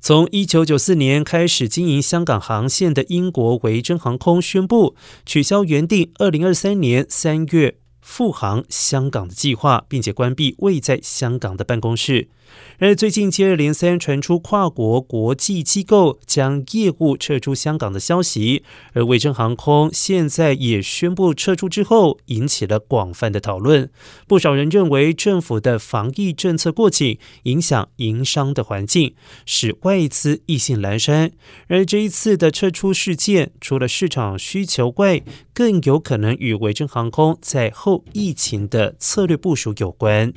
从一九九四年开始经营香港航线的英国维珍航空宣布取消原定二零二三年三月复航香港的计划，并且关闭未在香港的办公室。而最近接二连三传出跨国国际机构将业务撤出香港的消息，而维珍航空现在也宣布撤出之后，引起了广泛的讨论。不少人认为政府的防疫政策过紧，影响营商的环境，使外资意兴阑珊。而这一次的撤出事件，除了市场需求外，更有可能与维珍航空在后疫情的策略部署有关。